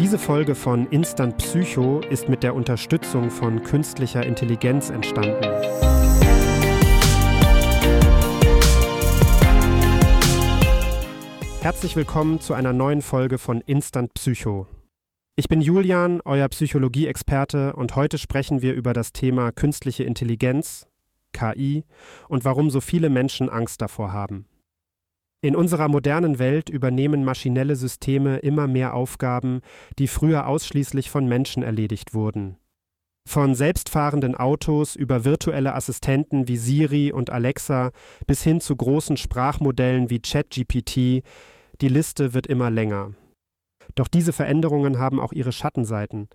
Diese Folge von Instant Psycho ist mit der Unterstützung von künstlicher Intelligenz entstanden. Herzlich willkommen zu einer neuen Folge von Instant Psycho. Ich bin Julian, euer Psychologie-Experte, und heute sprechen wir über das Thema künstliche Intelligenz, KI, und warum so viele Menschen Angst davor haben. In unserer modernen Welt übernehmen maschinelle Systeme immer mehr Aufgaben, die früher ausschließlich von Menschen erledigt wurden. Von selbstfahrenden Autos über virtuelle Assistenten wie Siri und Alexa bis hin zu großen Sprachmodellen wie ChatGPT, die Liste wird immer länger. Doch diese Veränderungen haben auch ihre Schattenseiten.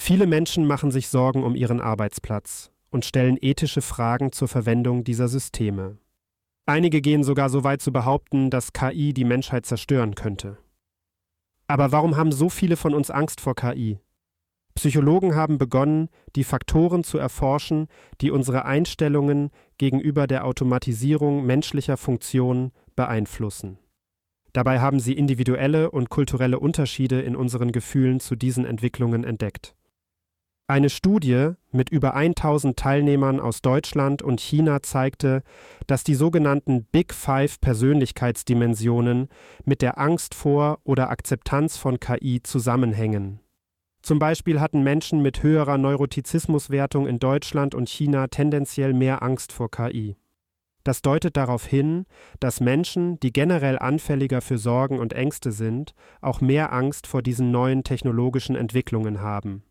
Viele Menschen machen sich Sorgen um ihren Arbeitsplatz und stellen ethische Fragen zur Verwendung dieser Systeme. Einige gehen sogar so weit zu behaupten, dass KI die Menschheit zerstören könnte. Aber warum haben so viele von uns Angst vor KI? Psychologen haben begonnen, die Faktoren zu erforschen, die unsere Einstellungen gegenüber der Automatisierung menschlicher Funktionen beeinflussen. Dabei haben sie individuelle und kulturelle Unterschiede in unseren Gefühlen zu diesen Entwicklungen entdeckt. Eine Studie mit über 1000 Teilnehmern aus Deutschland und China zeigte, dass die sogenannten Big Five Persönlichkeitsdimensionen mit der Angst vor oder Akzeptanz von KI zusammenhängen. Zum Beispiel hatten Menschen mit höherer Neurotizismuswertung in Deutschland und China tendenziell mehr Angst vor KI. Das deutet darauf hin, dass Menschen, die generell anfälliger für Sorgen und Ängste sind, auch mehr Angst vor diesen neuen technologischen Entwicklungen haben.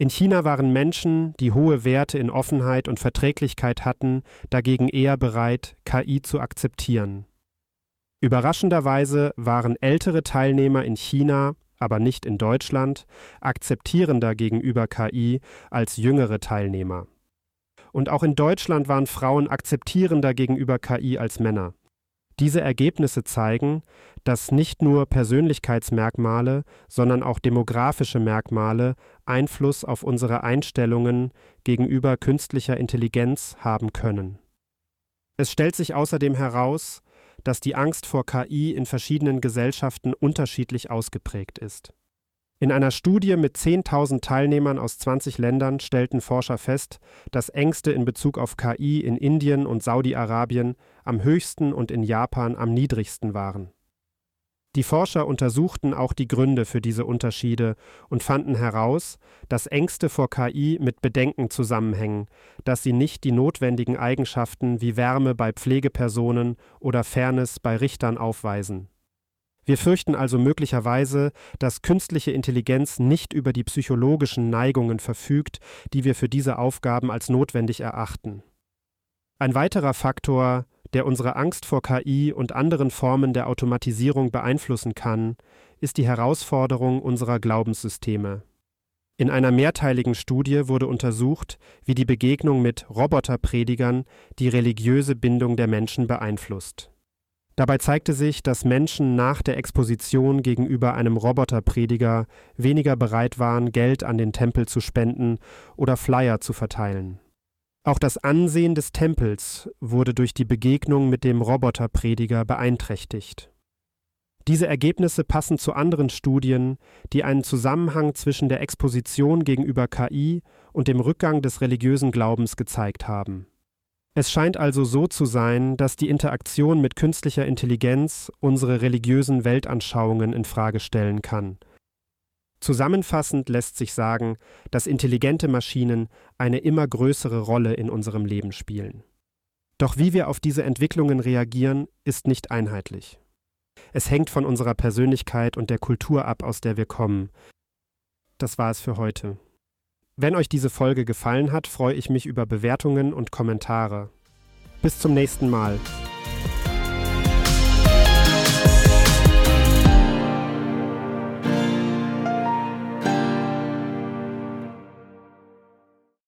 In China waren Menschen, die hohe Werte in Offenheit und Verträglichkeit hatten, dagegen eher bereit, KI zu akzeptieren. Überraschenderweise waren ältere Teilnehmer in China, aber nicht in Deutschland, akzeptierender gegenüber KI als jüngere Teilnehmer. Und auch in Deutschland waren Frauen akzeptierender gegenüber KI als Männer. Diese Ergebnisse zeigen, dass nicht nur Persönlichkeitsmerkmale, sondern auch demografische Merkmale Einfluss auf unsere Einstellungen gegenüber künstlicher Intelligenz haben können. Es stellt sich außerdem heraus, dass die Angst vor KI in verschiedenen Gesellschaften unterschiedlich ausgeprägt ist. In einer Studie mit 10.000 Teilnehmern aus 20 Ländern stellten Forscher fest, dass Ängste in Bezug auf KI in Indien und Saudi-Arabien am höchsten und in Japan am niedrigsten waren. Die Forscher untersuchten auch die Gründe für diese Unterschiede und fanden heraus, dass Ängste vor KI mit Bedenken zusammenhängen, dass sie nicht die notwendigen Eigenschaften wie Wärme bei Pflegepersonen oder Fairness bei Richtern aufweisen. Wir fürchten also möglicherweise, dass künstliche Intelligenz nicht über die psychologischen Neigungen verfügt, die wir für diese Aufgaben als notwendig erachten. Ein weiterer Faktor, der unsere Angst vor KI und anderen Formen der Automatisierung beeinflussen kann, ist die Herausforderung unserer Glaubenssysteme. In einer mehrteiligen Studie wurde untersucht, wie die Begegnung mit Roboterpredigern die religiöse Bindung der Menschen beeinflusst. Dabei zeigte sich, dass Menschen nach der Exposition gegenüber einem Roboterprediger weniger bereit waren, Geld an den Tempel zu spenden oder Flyer zu verteilen. Auch das Ansehen des Tempels wurde durch die Begegnung mit dem Roboterprediger beeinträchtigt. Diese Ergebnisse passen zu anderen Studien, die einen Zusammenhang zwischen der Exposition gegenüber KI und dem Rückgang des religiösen Glaubens gezeigt haben. Es scheint also so zu sein, dass die Interaktion mit künstlicher Intelligenz unsere religiösen Weltanschauungen in Frage stellen kann. Zusammenfassend lässt sich sagen, dass intelligente Maschinen eine immer größere Rolle in unserem Leben spielen. Doch wie wir auf diese Entwicklungen reagieren, ist nicht einheitlich. Es hängt von unserer Persönlichkeit und der Kultur ab, aus der wir kommen. Das war es für heute. Wenn euch diese Folge gefallen hat, freue ich mich über Bewertungen und Kommentare. Bis zum nächsten Mal.